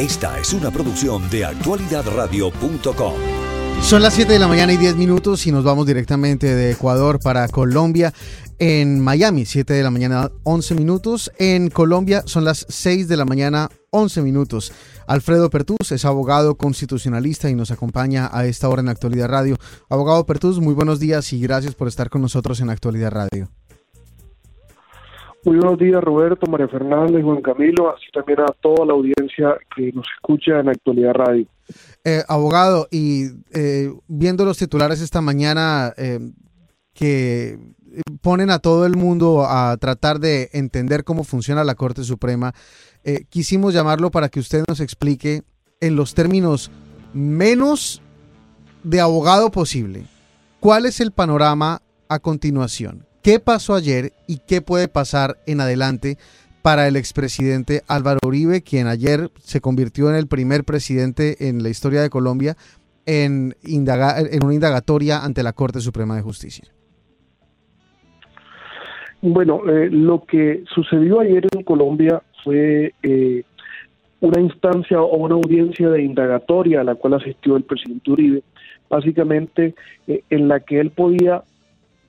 Esta es una producción de actualidadradio.com. Son las 7 de la mañana y 10 minutos y nos vamos directamente de Ecuador para Colombia. En Miami, 7 de la mañana, 11 minutos. En Colombia son las 6 de la mañana, 11 minutos. Alfredo Pertús es abogado constitucionalista y nos acompaña a esta hora en Actualidad Radio. Abogado Pertús, muy buenos días y gracias por estar con nosotros en Actualidad Radio. Muy buenos días, Roberto, María Fernanda y Juan Camilo, así también a toda la audiencia que nos escucha en Actualidad Radio. Eh, abogado, y eh, viendo los titulares esta mañana eh, que ponen a todo el mundo a tratar de entender cómo funciona la Corte Suprema, quisimos llamarlo para que usted nos explique en los términos menos de abogado posible, cuál es el panorama a continuación qué pasó ayer y qué puede pasar en adelante para el expresidente Álvaro Uribe, quien ayer se convirtió en el primer presidente en la historia de Colombia en, en una indagatoria ante la Corte Suprema de Justicia. Bueno, eh, lo que sucedió ayer en Colombia fue eh, una instancia o una audiencia de indagatoria a la cual asistió el presidente Uribe, básicamente eh, en la que él podía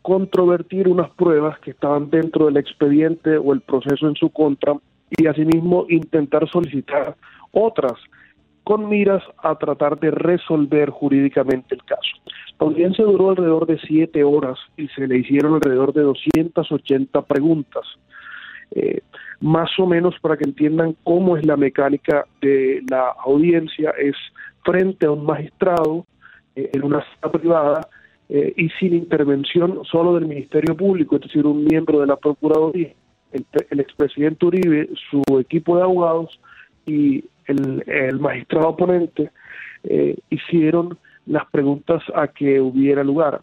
controvertir unas pruebas que estaban dentro del expediente o el proceso en su contra y asimismo intentar solicitar otras con miras a tratar de resolver jurídicamente el caso. La audiencia duró alrededor de siete horas y se le hicieron alrededor de 280 preguntas. Eh, más o menos para que entiendan cómo es la mecánica de la audiencia, es frente a un magistrado eh, en una sala privada eh, y sin intervención solo del Ministerio Público, es decir, un miembro de la Procuraduría, el, expresidente Uribe, su equipo de abogados y el, magistrado oponente eh, hicieron las preguntas a que hubiera lugar.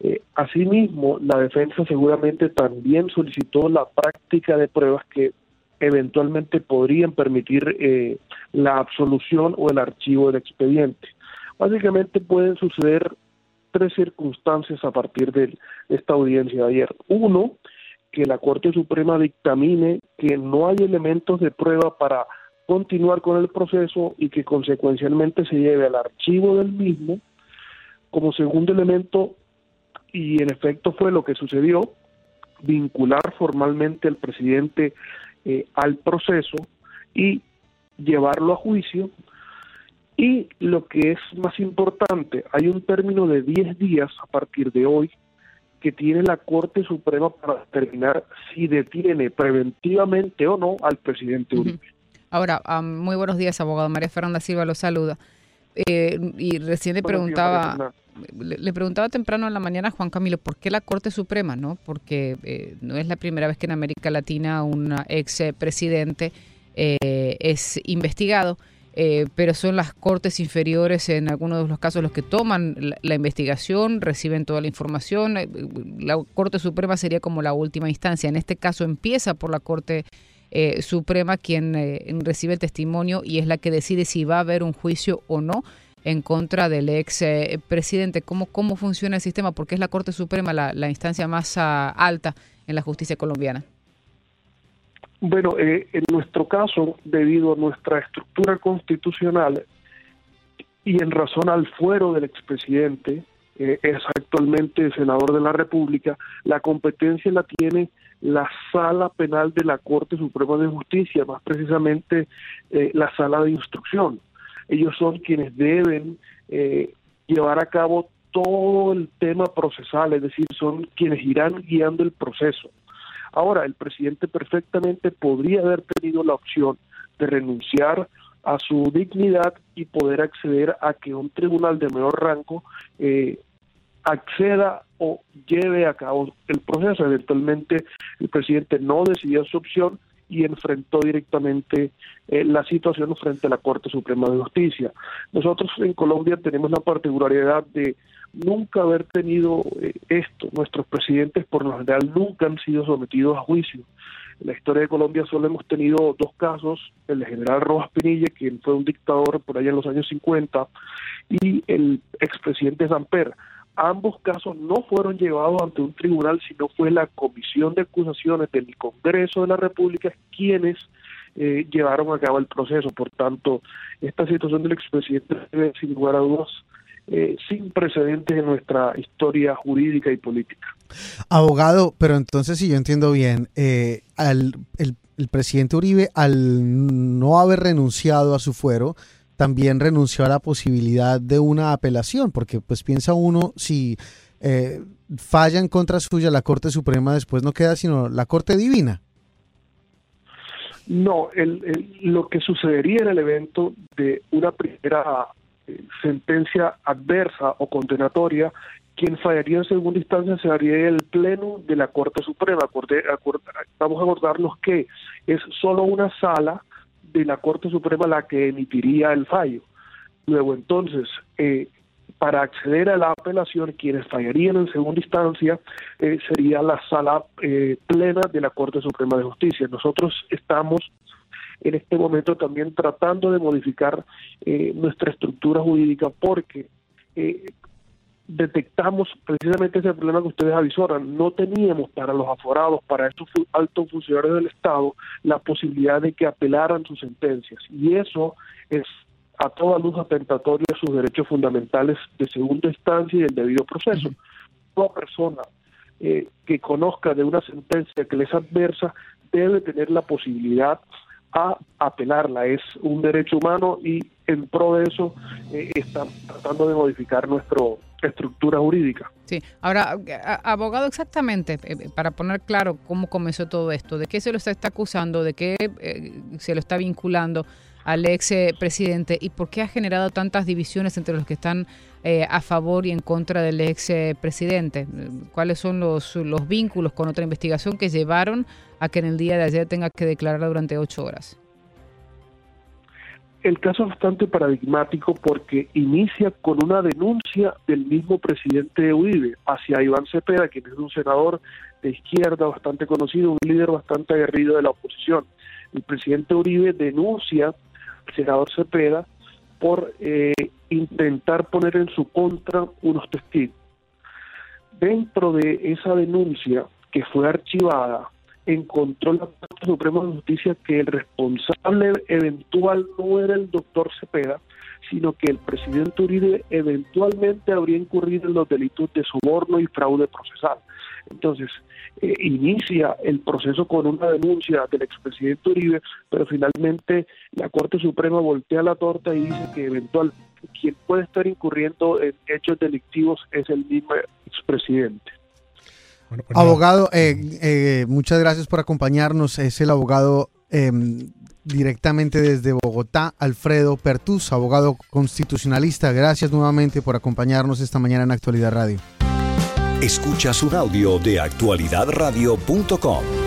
Eh, asimismo, la defensa seguramente también solicitó la práctica de pruebas que eventualmente podrían permitir la absolución o el archivo del expediente. Básicamente pueden suceder tres circunstancias a partir de esta audiencia de ayer. Uno, que la Corte Suprema dictamine que no hay elementos de prueba para continuar con el proceso y que consecuencialmente se lleve al archivo del mismo. Como segundo elemento, y en efecto fue lo que sucedió, vincular formalmente al presidente eh, al proceso y llevarlo a juicio y lo que es más importante, hay un término de 10 días a partir de hoy que tiene la Corte Suprema para determinar si detiene preventivamente o no al presidente Uribe. Ahora, muy buenos días, abogado. María Fernanda Silva lo saluda. Eh, y recién le preguntaba, le, preguntaba temprano en la mañana a Juan Camilo, ¿por qué la Corte Suprema? no Porque eh, no es la primera vez que en América Latina un ex presidente eh, es investigado. Eh, pero son las cortes inferiores en algunos de los casos los que toman la, investigación, reciben toda la información. Eh, la Corte Suprema sería como la última instancia. En este caso empieza por la Corte eh, Suprema quien recibe el testimonio y es la que decide si va a haber un juicio o no en contra del ex presidente. ¿Cómo, ¿Cómo funciona el sistema? Porque es la Corte Suprema la, la instancia más ah, alta en la justicia colombiana. Bueno, eh, en nuestro caso, debido a nuestra estructura constitucional y en razón al fuero del expresidente, eh, es actualmente senador de la República, la competencia la tiene la sala penal de la Corte Suprema de Justicia, más precisamente eh, la sala de instrucción. Ellos son quienes deben llevar a cabo todo el tema procesal, es decir, son quienes irán guiando el proceso. Ahora, el presidente perfectamente podría haber tenido la opción de renunciar a su dignidad y poder acceder a que un tribunal de menor rango eh, acceda o lleve a cabo el proceso. Eventualmente el presidente no decidió su opción y enfrentó directamente eh, la situación frente a la Corte Suprema de Justicia. Nosotros en Colombia tenemos la particularidad de nunca haber tenido eh, esto. Nuestros presidentes por lo general nunca han sido sometidos a juicio. En la historia de Colombia solo hemos tenido dos casos, el general Rojas Pinilla, quien fue un dictador por allá en los años 50, y el expresidente Zamper. Ambos casos no fueron llevados ante un tribunal, sino fue la Comisión de Acusaciones del Congreso de la República quienes eh, llevaron a cabo el proceso. Por tanto, esta situación del expresidente debe, sin lugar a dudas, eh, sin precedentes en nuestra historia jurídica y política. Abogado, pero entonces, si yo entiendo bien, eh, al, el, el, presidente Uribe, al no haber renunciado a su fuero, también renunció a la posibilidad de una apelación, porque pues piensa uno, si eh, falla en contra suya la Corte Suprema, después no queda sino la Corte Divina. No, el, lo que sucedería en el evento de una primera sentencia adversa o condenatoria, quien fallaría en segunda instancia sería el Pleno de la Corte Suprema. vamos a acordarnos que es solo una sala de la Corte Suprema la que emitiría el fallo. Luego, entonces, eh, para acceder a la apelación, quienes fallarían en segunda instancia eh, sería la sala eh, plena de la Corte Suprema de Justicia. Nosotros estamos en este momento también tratando de modificar eh, nuestra estructura jurídica porque eh, detectamos precisamente ese problema que ustedes avisoran. No teníamos para los aforados, para estos altos funcionarios del Estado, la posibilidad de que apelaran sus sentencias. Y eso es a toda luz atentatorio a sus derechos fundamentales de segunda instancia y el debido proceso. Toda persona eh, que conozca de una sentencia que les adversa debe tener la posibilidad a apelarla. Es un derecho humano y en pro de eso eh, están tratando de modificar nuestra estructura jurídica. Sí, ahora, abogado, exactamente, eh, eh, para poner claro cómo comenzó todo esto, de qué se lo está, acusando, de qué se lo está vinculando al ex presidente y por qué ha generado tantas divisiones entre los que están a favor y en contra del ex presidente. ¿Cuáles son los, los vínculos con otra investigación que llevaron a que en el día de ayer tenga que declarar durante ocho horas? El caso es bastante paradigmático porque inicia con una denuncia del mismo presidente Uribe hacia Iván Cepeda, quien es un senador de izquierda bastante conocido, un líder bastante aguerrido de la oposición. El presidente Uribe denuncia al senador Cepeda por eh, intentar poner en su contra unos testigos. Dentro de esa denuncia que fue archivada encontró la Corte Suprema de Justicia que el responsable eventual no era el doctor Cepeda, sino que el presidente Uribe eventualmente habría incurrido en los delitos de soborno y fraude procesal. Entonces, eh, inicia el proceso con una denuncia del expresidente Uribe, pero finalmente la Corte Suprema voltea la torta y dice que eventualmente quien puede estar incurriendo en hechos delictivos es el mismo expresidente. Pues abogado, eh, eh, muchas gracias por acompañarnos. Es el abogado em, directamente desde Bogotá, Alfredo Pertus, abogado constitucionalista. Gracias nuevamente por acompañarnos esta mañana en Actualidad Radio. Escuchas un audio de actualidadradio.com.